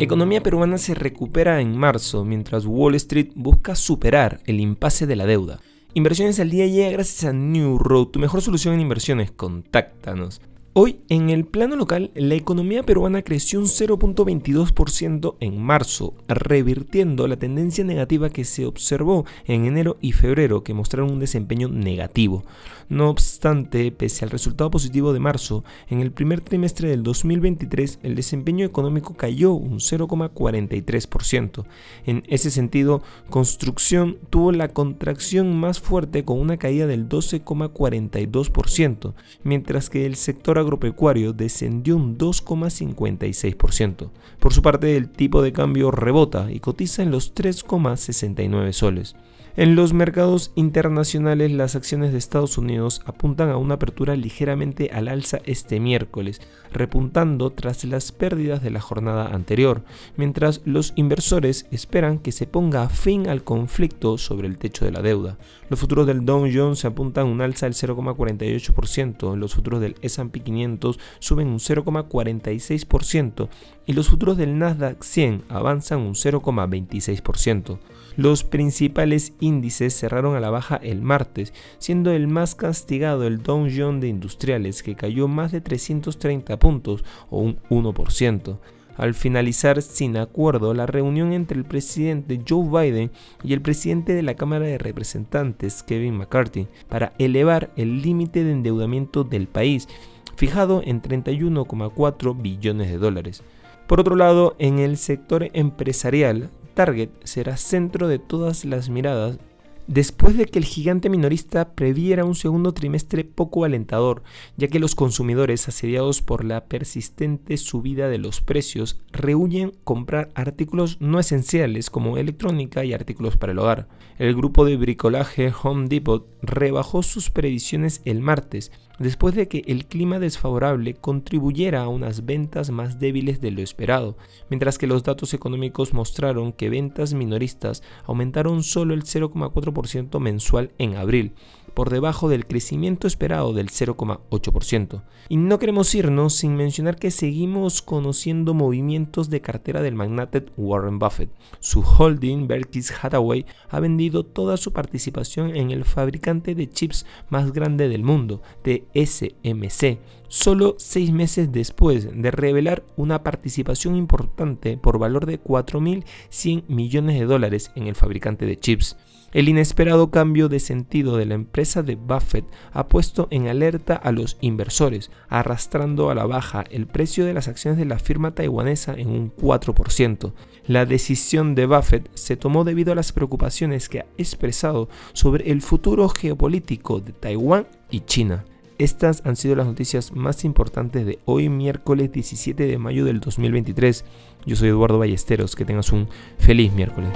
Economía peruana se recupera en marzo mientras Wall Street busca superar el impasse de la deuda. Inversiones al día llega gracias a New Road, tu mejor solución en inversiones. Contáctanos. Hoy, en el plano local, la economía peruana creció un 0.22% en marzo, revirtiendo la tendencia negativa que se observó en enero y febrero, que mostraron un desempeño negativo. No obstante, pese al resultado positivo de marzo, en el primer trimestre del 2023 el desempeño económico cayó un 0.43%. En ese sentido, construcción tuvo la contracción más fuerte con una caída del 12.42%, mientras que el sector agropecuario descendió un 2,56%. Por su parte, el tipo de cambio rebota y cotiza en los 3,69 soles. En los mercados internacionales las acciones de Estados Unidos apuntan a una apertura ligeramente al alza este miércoles, repuntando tras las pérdidas de la jornada anterior, mientras los inversores esperan que se ponga fin al conflicto sobre el techo de la deuda. Los futuros del Dow Jones se apuntan a un alza del 0,48%, los futuros del S&P 500 suben un 0,46% y los futuros del Nasdaq 100 avanzan un 0,26%. Los principales índices cerraron a la baja el martes, siendo el más castigado el Dow Jones de Industriales, que cayó más de 330 puntos o un 1%. Al finalizar sin acuerdo la reunión entre el presidente Joe Biden y el presidente de la Cámara de Representantes, Kevin McCarthy, para elevar el límite de endeudamiento del país, fijado en 31,4 billones de dólares. Por otro lado, en el sector empresarial, Target será centro de todas las miradas después de que el gigante minorista previera un segundo trimestre poco alentador, ya que los consumidores asediados por la persistente subida de los precios rehuyen comprar artículos no esenciales como electrónica y artículos para el hogar. El grupo de bricolaje Home Depot rebajó sus previsiones el martes, después de que el clima desfavorable contribuyera a unas ventas más débiles de lo esperado, mientras que los datos económicos mostraron que ventas minoristas aumentaron solo el 0,4% mensual en abril, por debajo del crecimiento esperado del 0,8%. Y no queremos irnos sin mencionar que seguimos conociendo movimientos de cartera del magnate Warren Buffett. Su holding Berkshire Hathaway ha vendido toda su participación en el fabricante de chips más grande del mundo, TSMC, solo seis meses después de revelar una participación importante por valor de 4.100 millones de dólares en el fabricante de chips. El inesperado cambio de sentido de la empresa de Buffett ha puesto en alerta a los inversores, arrastrando a la baja el precio de las acciones de la firma taiwanesa en un 4%. La decisión de Buffett se tomó debido a las preocupaciones que ha expresado sobre el futuro geopolítico de Taiwán y China. Estas han sido las noticias más importantes de hoy miércoles 17 de mayo del 2023. Yo soy Eduardo Ballesteros, que tengas un feliz miércoles.